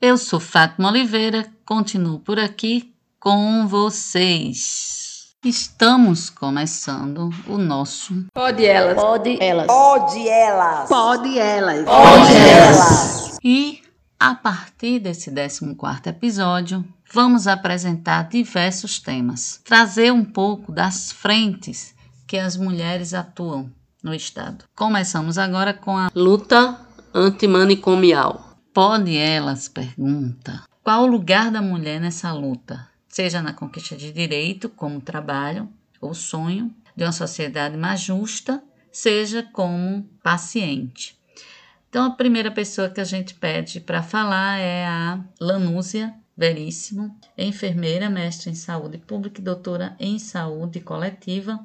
Eu sou Fátima Oliveira, continuo por aqui com vocês. Estamos começando o nosso Pode elas. Pode elas. Pode elas. Pode elas. Pode elas. e a partir desse 14º episódio, vamos apresentar diversos temas, trazer um pouco das frentes que as mulheres atuam no estado. Começamos agora com a Luta antimanicomial. Pode elas pergunta: qual o lugar da mulher nessa luta? Seja na conquista de direito, como trabalho ou sonho de uma sociedade mais justa, seja como paciente. Então, a primeira pessoa que a gente pede para falar é a Lanúzia Veríssimo, enfermeira, mestre em saúde pública e doutora em saúde coletiva.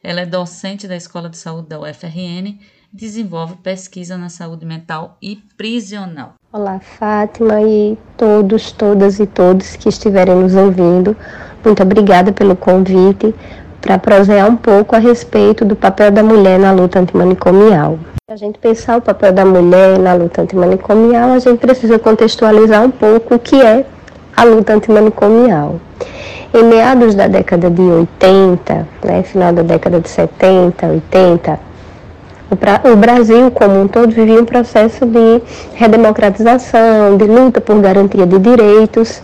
Ela é docente da Escola de Saúde da UFRN desenvolve pesquisa na saúde mental e prisional. Olá, Fátima e todos, todas e todos que estiverem nos ouvindo. Muito obrigada pelo convite para prosear um pouco a respeito do papel da mulher na luta antimanicomial. Para a gente pensar o papel da mulher na luta antimanicomial, a gente precisa contextualizar um pouco o que é a luta antimanicomial. Em meados da década de 80, né, final da década de 70, 80, o Brasil, como um todo, vivia um processo de redemocratização, de luta por garantia de direitos,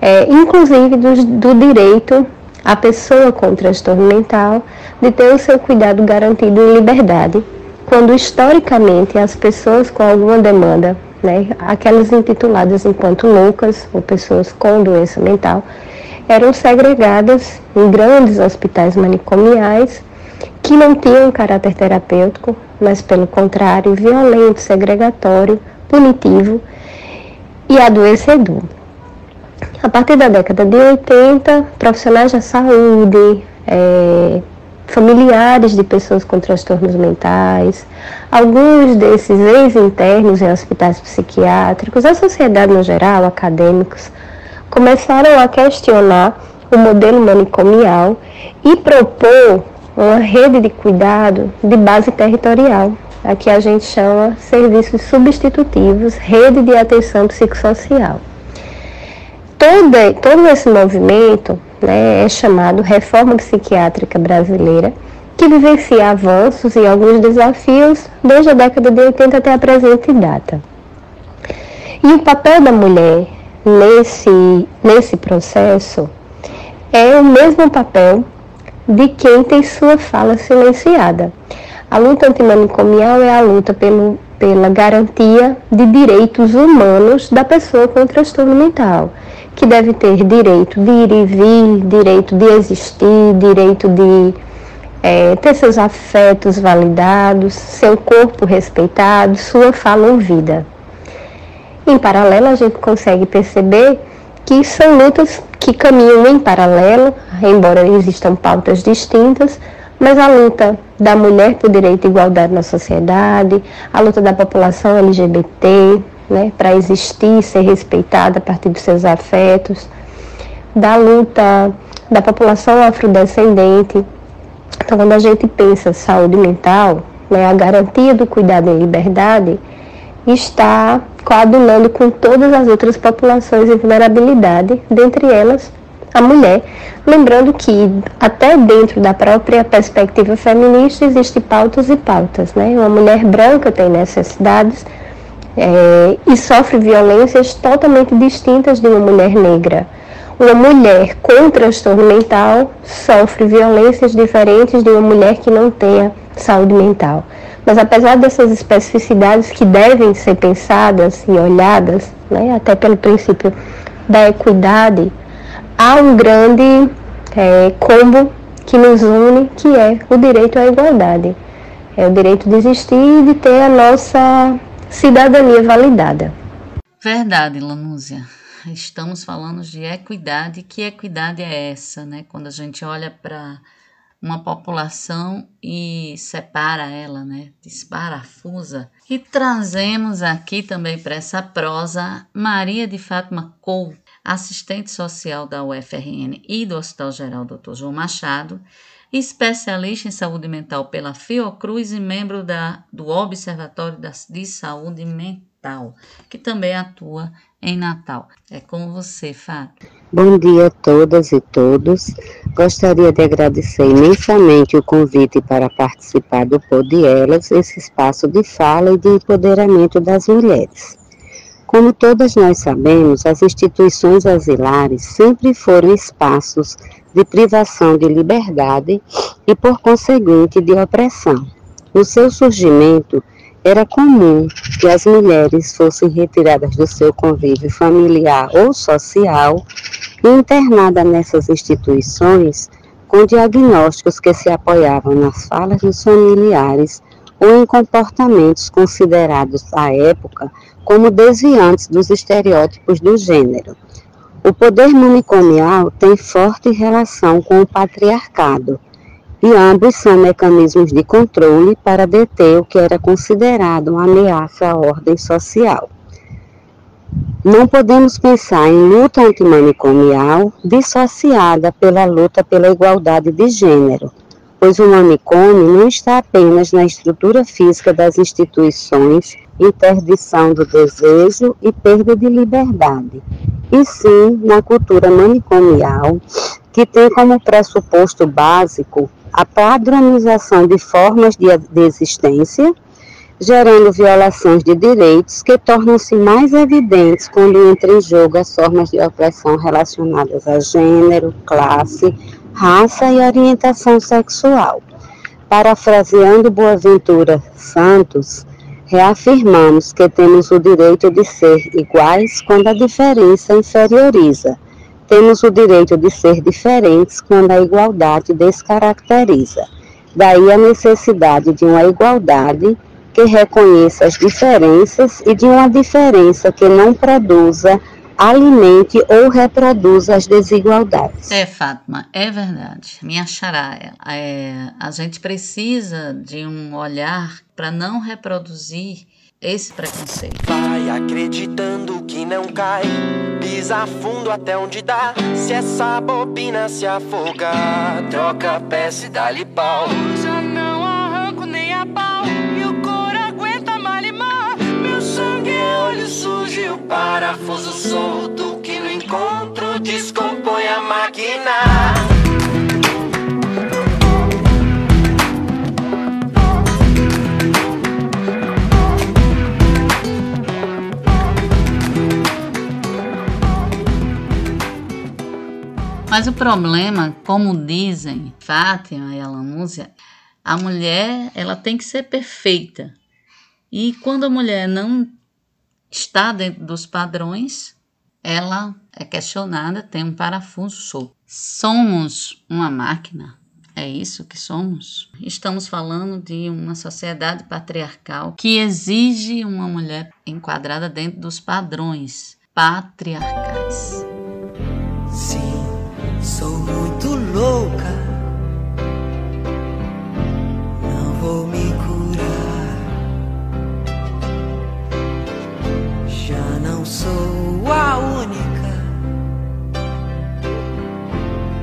é, inclusive do, do direito à pessoa com transtorno mental de ter o seu cuidado garantido em liberdade, quando historicamente as pessoas com alguma demanda, né, aquelas intituladas enquanto loucas ou pessoas com doença mental, eram segregadas em grandes hospitais manicomiais que não um caráter terapêutico, mas pelo contrário, violento, segregatório, punitivo e adoecedor. A partir da década de 80, profissionais da saúde, é, familiares de pessoas com transtornos mentais, alguns desses ex-internos em hospitais psiquiátricos, a sociedade no geral, acadêmicos, começaram a questionar o modelo manicomial e propor uma rede de cuidado de base territorial, a que a gente chama serviços substitutivos, rede de atenção psicossocial. Todo, todo esse movimento né, é chamado Reforma Psiquiátrica Brasileira, que vivencia avanços e alguns desafios desde a década de 80 até a presente data. E o papel da mulher nesse, nesse processo é o mesmo papel de quem tem sua fala silenciada. A luta antimanicomial é a luta pelo, pela garantia de direitos humanos da pessoa com transtorno mental, que deve ter direito de ir e vir, direito de existir, direito de é, ter seus afetos validados, seu corpo respeitado, sua fala ouvida. Em paralelo, a gente consegue perceber que são lutas que caminham em paralelo, embora existam pautas distintas, mas a luta da mulher por direito e igualdade na sociedade, a luta da população LGBT, né, para existir, ser respeitada a partir dos seus afetos, da luta da população afrodescendente. Então, quando a gente pensa saúde mental, né, a garantia do cuidado em liberdade está coadunando com todas as outras populações em vulnerabilidade, dentre elas a mulher. Lembrando que até dentro da própria perspectiva feminista existem pautas e pautas. Né? Uma mulher branca tem necessidades é, e sofre violências totalmente distintas de uma mulher negra. Uma mulher com transtorno mental sofre violências diferentes de uma mulher que não tenha saúde mental. Mas apesar dessas especificidades que devem ser pensadas e olhadas, né, até pelo princípio da equidade, há um grande é, combo que nos une, que é o direito à igualdade. É o direito de existir e de ter a nossa cidadania validada. Verdade, Lanúzia. Estamos falando de equidade. Que equidade é essa, né? Quando a gente olha para uma população e separa ela, né? Desparafusa. E trazemos aqui também para essa prosa Maria de Fátima Couto, assistente social da UFRN e do Hospital Geral Dr. João Machado, especialista em saúde mental pela Fiocruz e membro da, do Observatório de Saúde Mental que também atua em Natal. É com você, Fábio. Bom dia a todas e todos. Gostaria de agradecer imensamente o convite para participar do Pod Elas, esse espaço de fala e de empoderamento das mulheres. Como todas nós sabemos, as instituições asilares sempre foram espaços de privação de liberdade e, por conseguinte, de opressão. No seu surgimento, era comum que as mulheres fossem retiradas do seu convívio familiar ou social e internadas nessas instituições com diagnósticos que se apoiavam nas falas dos familiares ou em comportamentos considerados à época como desviantes dos estereótipos do gênero. O poder manicomial tem forte relação com o patriarcado, e ambos são mecanismos de controle para deter o que era considerado uma ameaça à ordem social. Não podemos pensar em luta antimanicomial dissociada pela luta pela igualdade de gênero, pois o manicômio não está apenas na estrutura física das instituições, interdição do desejo e perda de liberdade, e sim na cultura manicomial, que tem como pressuposto básico a padronização de formas de, de existência, gerando violações de direitos que tornam-se mais evidentes quando entram em jogo as formas de opressão relacionadas a gênero, classe, raça e orientação sexual. Parafraseando Boaventura Santos, reafirmamos que temos o direito de ser iguais quando a diferença inferioriza temos o direito de ser diferentes quando a igualdade descaracteriza. Daí a necessidade de uma igualdade que reconheça as diferenças e de uma diferença que não produza, alimente ou reproduza as desigualdades. É, Fátima, é verdade. Me achará. É, a gente precisa de um olhar para não reproduzir esse preconceito. Vai acreditando que não cai, pisa fundo até onde dá. Se essa bobina se afogar, troca peça e dá-lhe pau. Já não arranco nem a pau, e o couro aguenta malimar. Meu sangue é olho sujo e o parafuso solto que no encontro descompõe a máquina. Mas o problema, como dizem Fátima e Alanúzia, a mulher ela tem que ser perfeita. E quando a mulher não está dentro dos padrões, ela é questionada, tem um parafuso solto. Somos uma máquina? É isso que somos? Estamos falando de uma sociedade patriarcal que exige uma mulher enquadrada dentro dos padrões patriarcais. Sim. Sou muito louca, não vou me curar. Já não sou a única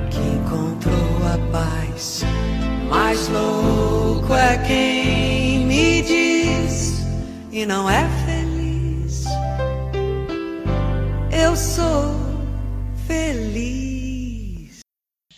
que encontrou a paz. Mais louco é quem me diz e não é feliz. Eu sou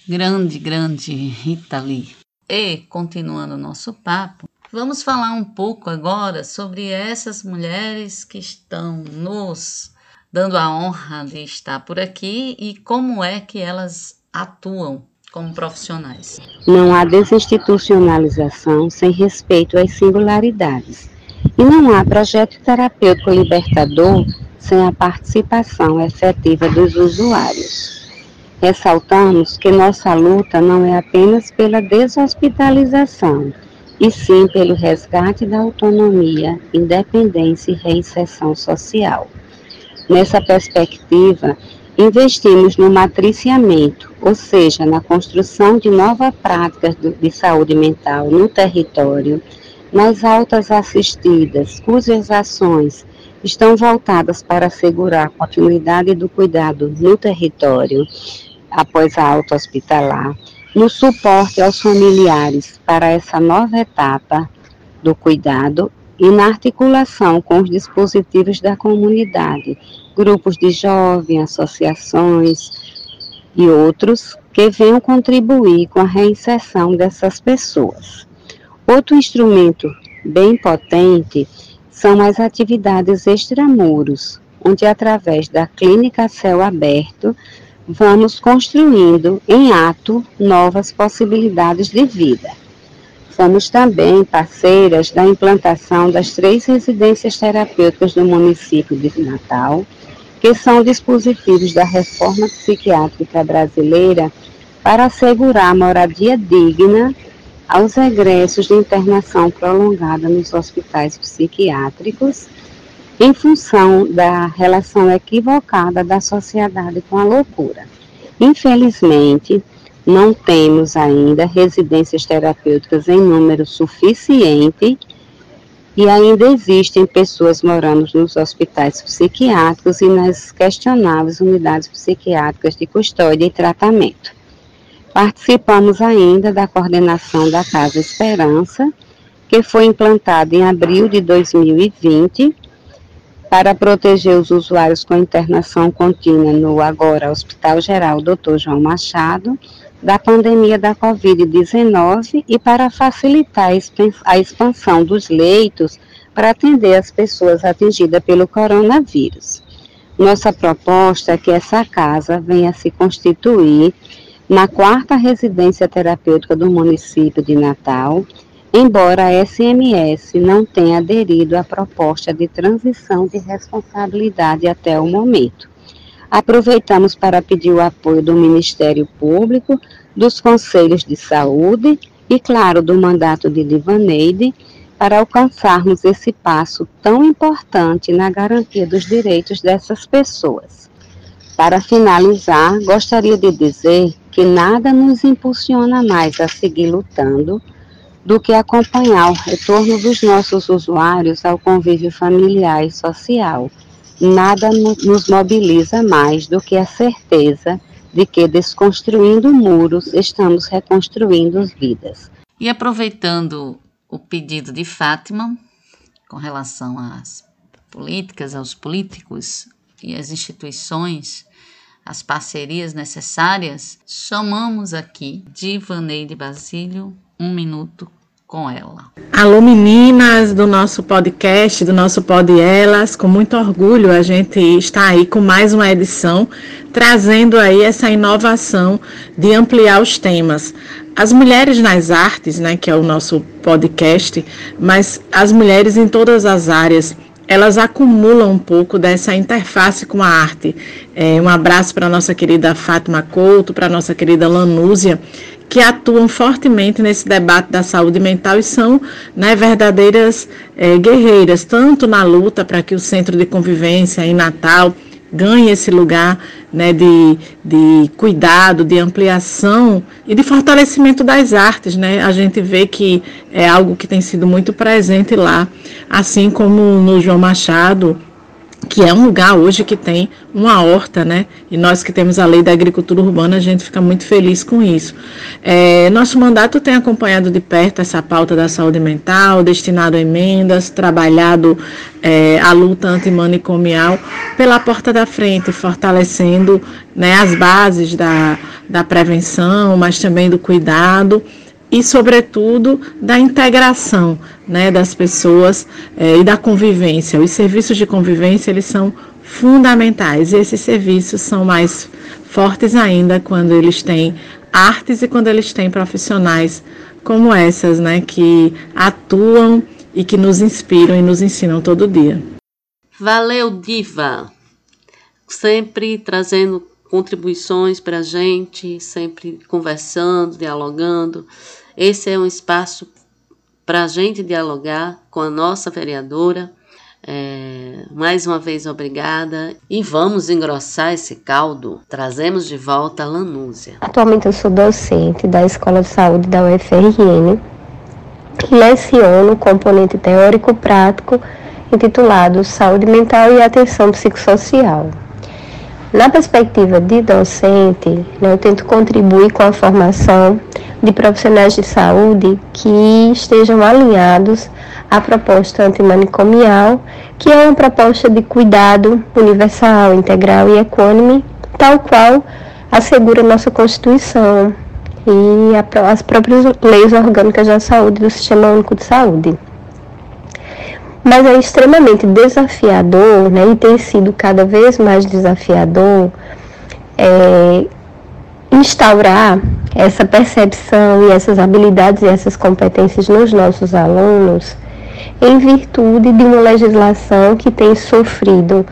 grande, grande Rita Lee. E, continuando o nosso papo, vamos falar um pouco agora sobre essas mulheres que estão nos dando a honra de estar por aqui e como é que elas atuam como profissionais. Não há desinstitucionalização sem respeito às singularidades. E não há projeto terapêutico libertador sem a participação efetiva dos usuários. Ressaltamos que nossa luta não é apenas pela deshospitalização, e sim pelo resgate da autonomia, independência e reinserção social. Nessa perspectiva, investimos no matriciamento, ou seja, na construção de novas práticas de saúde mental no território, nas altas assistidas, cujas ações estão voltadas para assegurar a continuidade do cuidado no território após a alta hospitalar, no suporte aos familiares para essa nova etapa do cuidado e na articulação com os dispositivos da comunidade, grupos de jovens, associações e outros que venham contribuir com a reinserção dessas pessoas. Outro instrumento bem potente são as atividades extramuros, onde através da clínica céu aberto vamos construindo em ato novas possibilidades de vida. Somos também parceiras da implantação das três residências terapêuticas do município de Natal, que são dispositivos da reforma psiquiátrica brasileira para assegurar moradia digna aos egressos de internação prolongada nos hospitais psiquiátricos, em função da relação equivocada da sociedade com a loucura. Infelizmente, não temos ainda residências terapêuticas em número suficiente e ainda existem pessoas morando nos hospitais psiquiátricos e nas questionáveis unidades psiquiátricas de custódia e tratamento. Participamos ainda da coordenação da Casa Esperança, que foi implantada em abril de 2020 para proteger os usuários com internação contínua no agora Hospital Geral Dr. João Machado da pandemia da Covid-19 e para facilitar a expansão dos leitos para atender as pessoas atingidas pelo coronavírus. Nossa proposta é que essa casa venha se constituir na quarta residência terapêutica do município de Natal, embora a SMS não tenha aderido à proposta de transição de responsabilidade até o momento. Aproveitamos para pedir o apoio do Ministério Público, dos Conselhos de Saúde e, claro, do mandato de Divaneide, para alcançarmos esse passo tão importante na garantia dos direitos dessas pessoas. Para finalizar, gostaria de dizer que nada nos impulsiona mais a seguir lutando do que acompanhar o retorno dos nossos usuários ao convívio familiar e social nada nos mobiliza mais do que a certeza de que, desconstruindo muros, estamos reconstruindo vidas. E aproveitando o pedido de Fátima, com relação às políticas, aos políticos e às instituições, as parcerias necessárias, chamamos aqui Divaneide Basílio, um minuto com ela. Alô meninas do nosso podcast, do nosso Pod Elas, com muito orgulho a gente está aí com mais uma edição, trazendo aí essa inovação de ampliar os temas. As mulheres nas artes, né, que é o nosso podcast, mas as mulheres em todas as áreas, elas acumulam um pouco dessa interface com a arte. É, um abraço para a nossa querida Fátima Couto, para a nossa querida Lanúzia, que atuam fortemente nesse debate da saúde mental e são né, verdadeiras é, guerreiras, tanto na luta para que o centro de convivência em Natal ganhe esse lugar né, de, de cuidado, de ampliação e de fortalecimento das artes. Né? A gente vê que é algo que tem sido muito presente lá, assim como no João Machado que é um lugar hoje que tem uma horta, né? E nós que temos a lei da agricultura urbana, a gente fica muito feliz com isso. É, nosso mandato tem acompanhado de perto essa pauta da saúde mental, destinado a emendas, trabalhado é, a luta antimanicomial pela porta da frente, fortalecendo né, as bases da, da prevenção, mas também do cuidado e, sobretudo, da integração né, das pessoas eh, e da convivência. Os serviços de convivência eles são fundamentais. E esses serviços são mais fortes ainda quando eles têm artes e quando eles têm profissionais como essas, né, que atuam e que nos inspiram e nos ensinam todo dia. Valeu, Diva! Sempre trazendo contribuições para a gente, sempre conversando, dialogando. Esse é um espaço para a gente dialogar com a nossa vereadora. É, mais uma vez, obrigada. E vamos engrossar esse caldo. Trazemos de volta a Lanúzia. Atualmente eu sou docente da Escola de Saúde da UFRN leciono o componente teórico-prático intitulado Saúde Mental e Atenção Psicossocial. Na perspectiva de docente, né, eu tento contribuir com a formação de profissionais de saúde que estejam alinhados à proposta antimanicomial, que é uma proposta de cuidado universal, integral e equânime, tal qual assegura nossa Constituição e as próprias leis orgânicas da saúde do Sistema Único de Saúde. Mas é extremamente desafiador, né, e tem sido cada vez mais desafiador, é, instaurar essa percepção e essas habilidades e essas competências nos nossos alunos em virtude de uma legislação que tem sofrido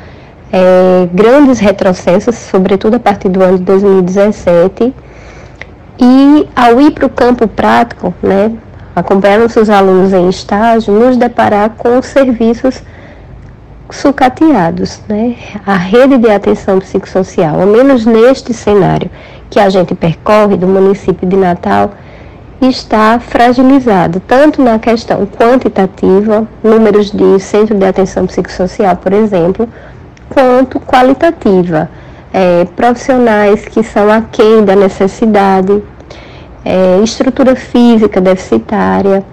é, grandes retrocessos, sobretudo a partir do ano de 2017, e ao ir para o campo prático, né, acompanhando seus alunos em estágio, nos deparar com serviços sucateados, né? A rede de atenção psicossocial, ao menos neste cenário que a gente percorre do município de Natal, está fragilizado, tanto na questão quantitativa, números de centro de atenção psicossocial, por exemplo, quanto qualitativa, é, profissionais que são aquém da necessidade, é, estrutura física deficitária,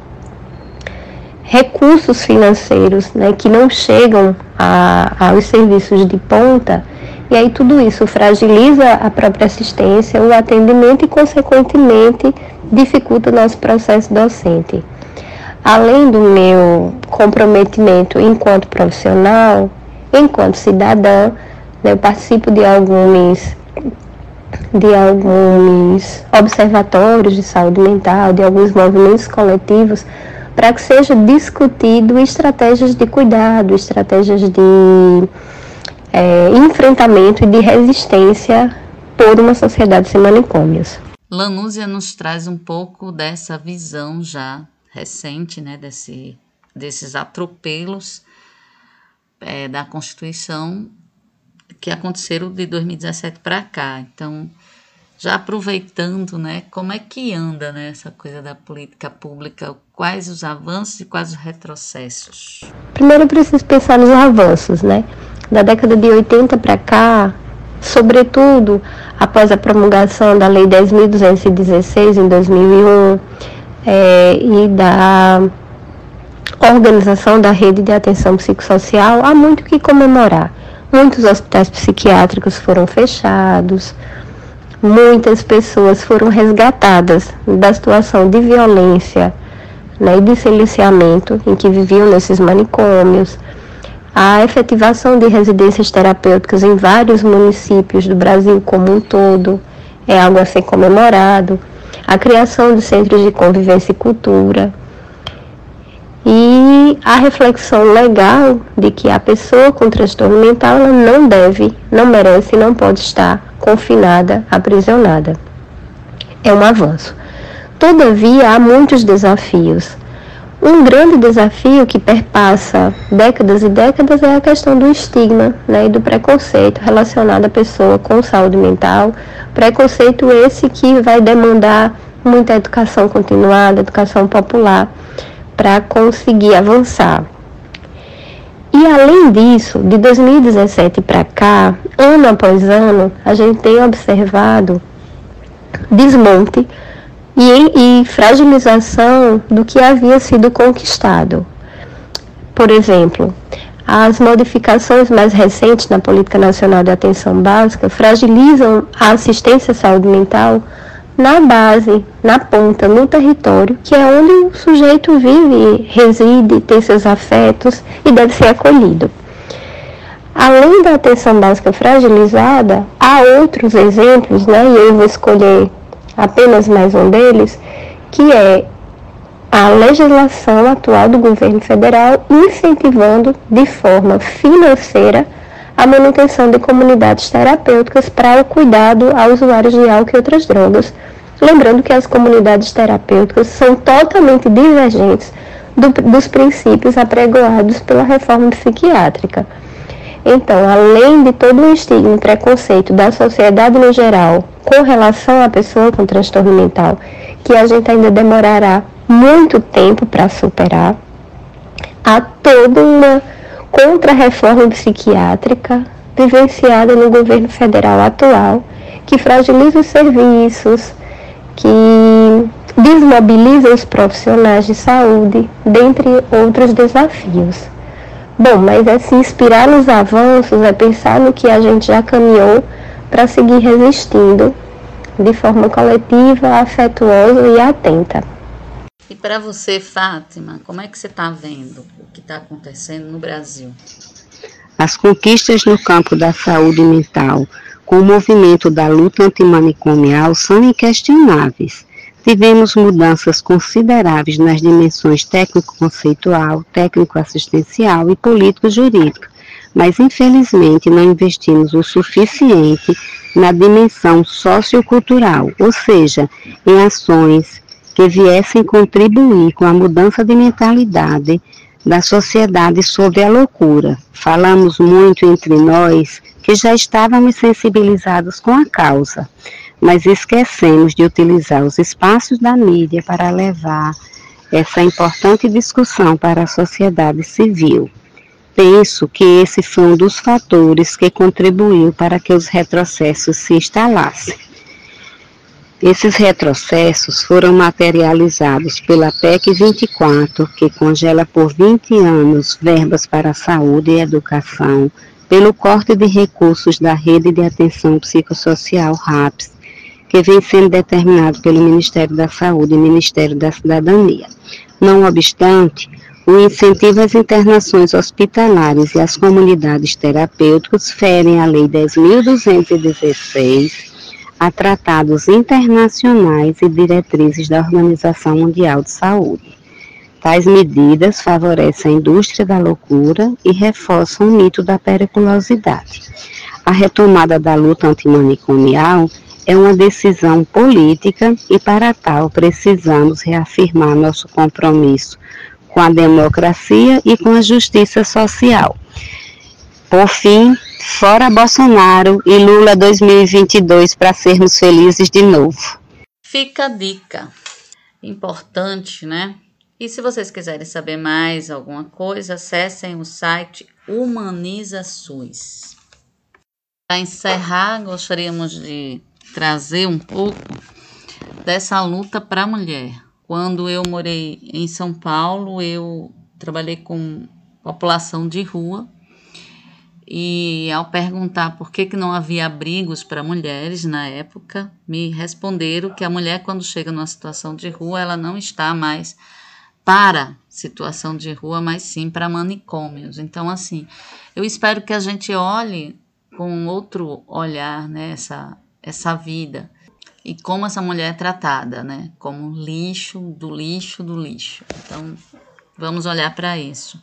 recursos financeiros né, que não chegam a, aos serviços de ponta, e aí tudo isso fragiliza a própria assistência, o atendimento e, consequentemente, dificulta o nosso processo docente. Além do meu comprometimento enquanto profissional, enquanto cidadã, né, eu participo de alguns de alguns observatórios de saúde mental, de alguns movimentos coletivos, para que seja discutido estratégias de cuidado, estratégias de é, enfrentamento e de resistência por uma sociedade sem manicômios. Lanúzia nos traz um pouco dessa visão já recente, né, desse, desses atropelos é, da Constituição que aconteceram de 2017 para cá. Então, já aproveitando, né, como é que anda né, essa coisa da política pública, quais os avanços e quais os retrocessos? Primeiro, preciso pensar nos avanços, né? Da década de 80 para cá, sobretudo após a promulgação da Lei 10.216 em 2001 é, e da organização da rede de atenção psicossocial, há muito que comemorar. Muitos hospitais psiquiátricos foram fechados, muitas pessoas foram resgatadas da situação de violência né, e de silenciamento em que viviam nesses manicômios. A efetivação de residências terapêuticas em vários municípios do Brasil como um todo é algo a ser comemorado. A criação de centros de convivência e cultura. E a reflexão legal de que a pessoa com transtorno mental ela não deve, não merece, não pode estar confinada, aprisionada. É um avanço. Todavia, há muitos desafios. Um grande desafio que perpassa décadas e décadas é a questão do estigma né, e do preconceito relacionado à pessoa com saúde mental. Preconceito esse que vai demandar muita educação continuada, educação popular, para conseguir avançar. E além disso, de 2017 para cá, ano após ano, a gente tem observado desmonte e, e fragilização do que havia sido conquistado. Por exemplo, as modificações mais recentes na Política Nacional de Atenção Básica fragilizam a assistência à saúde mental na base, na ponta, no território, que é onde o sujeito vive, reside, tem seus afetos e deve ser acolhido. Além da atenção básica fragilizada, há outros exemplos, né, e eu vou escolher apenas mais um deles, que é a legislação atual do governo federal incentivando de forma financeira a manutenção de comunidades terapêuticas para o cuidado a usuários de álcool e outras drogas. Lembrando que as comunidades terapêuticas são totalmente divergentes do, dos princípios apregoados pela reforma psiquiátrica. Então, além de todo o estigma e preconceito da sociedade no geral com relação à pessoa com transtorno mental, que a gente ainda demorará muito tempo para superar, há toda uma contra-reforma psiquiátrica vivenciada no governo federal atual, que fragiliza os serviços, que desmobiliza os profissionais de saúde, dentre outros desafios. Bom, mas é se inspirar nos avanços, é pensar no que a gente já caminhou para seguir resistindo de forma coletiva, afetuosa e atenta. E para você, Fátima, como é que você está vendo o que está acontecendo no Brasil? As conquistas no campo da saúde mental com o movimento da luta antimanicomial são inquestionáveis. Tivemos mudanças consideráveis nas dimensões técnico-conceitual, técnico-assistencial e político-jurídica, mas infelizmente não investimos o suficiente na dimensão sociocultural, ou seja, em ações que viessem contribuir com a mudança de mentalidade da sociedade sobre a loucura. Falamos muito entre nós que já estávamos sensibilizados com a causa, mas esquecemos de utilizar os espaços da mídia para levar essa importante discussão para a sociedade civil. Penso que esse foi um dos fatores que contribuiu para que os retrocessos se instalassem. Esses retrocessos foram materializados pela PEC 24, que congela por 20 anos verbas para a saúde e educação, pelo corte de recursos da Rede de Atenção Psicossocial RAPS, que vem sendo determinado pelo Ministério da Saúde e Ministério da Cidadania. Não obstante, o incentivo às internações hospitalares e às comunidades terapêuticas ferem a Lei 10.216 a tratados internacionais e diretrizes da Organização Mundial de Saúde. Tais medidas favorecem a indústria da loucura e reforçam o mito da periculosidade. A retomada da luta antimanicomial é uma decisão política e, para tal, precisamos reafirmar nosso compromisso com a democracia e com a justiça social. Por fim, Fora Bolsonaro e Lula 2022 para sermos felizes de novo. Fica a dica. Importante, né? E se vocês quiserem saber mais alguma coisa, acessem o site Humaniza SUS. Para encerrar, gostaríamos de trazer um pouco dessa luta para a mulher. Quando eu morei em São Paulo, eu trabalhei com população de rua e ao perguntar por que, que não havia abrigos para mulheres na época, me responderam que a mulher, quando chega numa situação de rua, ela não está mais para situação de rua, mas sim para manicômios. Então, assim, eu espero que a gente olhe com outro olhar né, essa, essa vida e como essa mulher é tratada, né? Como lixo, do lixo, do lixo. Então, vamos olhar para isso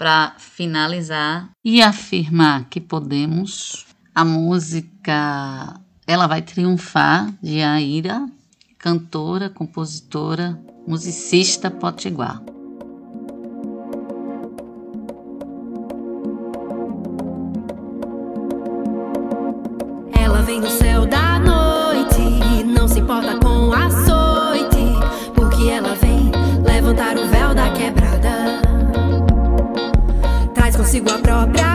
para finalizar e afirmar que podemos. A música Ela Vai Triunfar, de Aira, cantora, compositora, musicista potiguar. Consigo a própria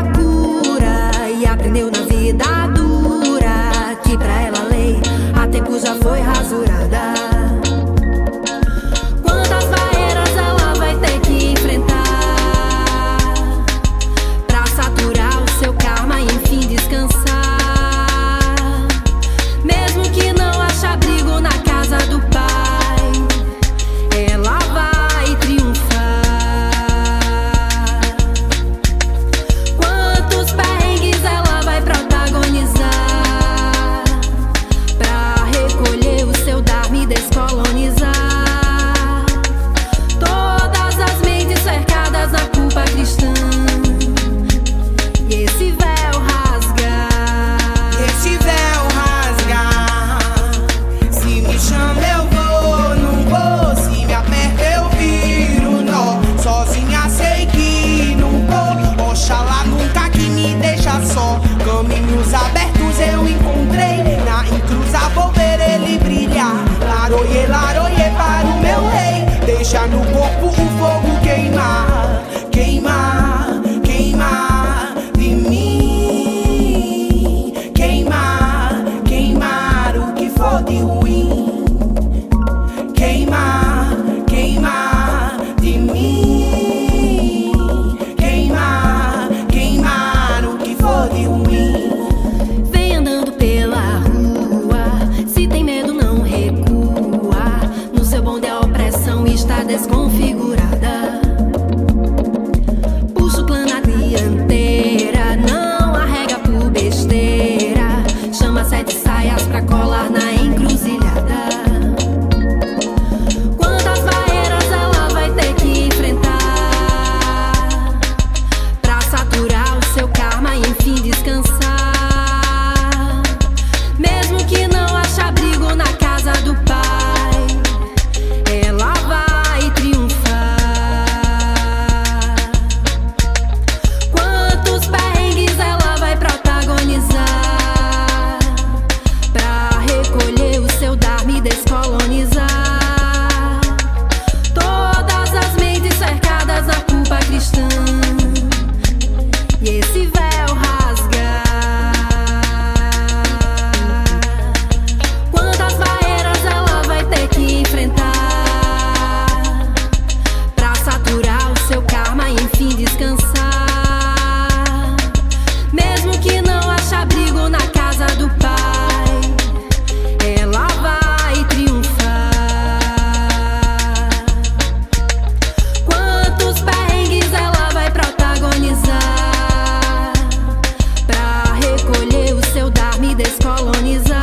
descolonizar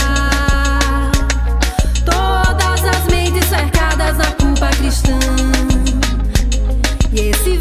todas as mentes cercadas na culpa cristã. E esse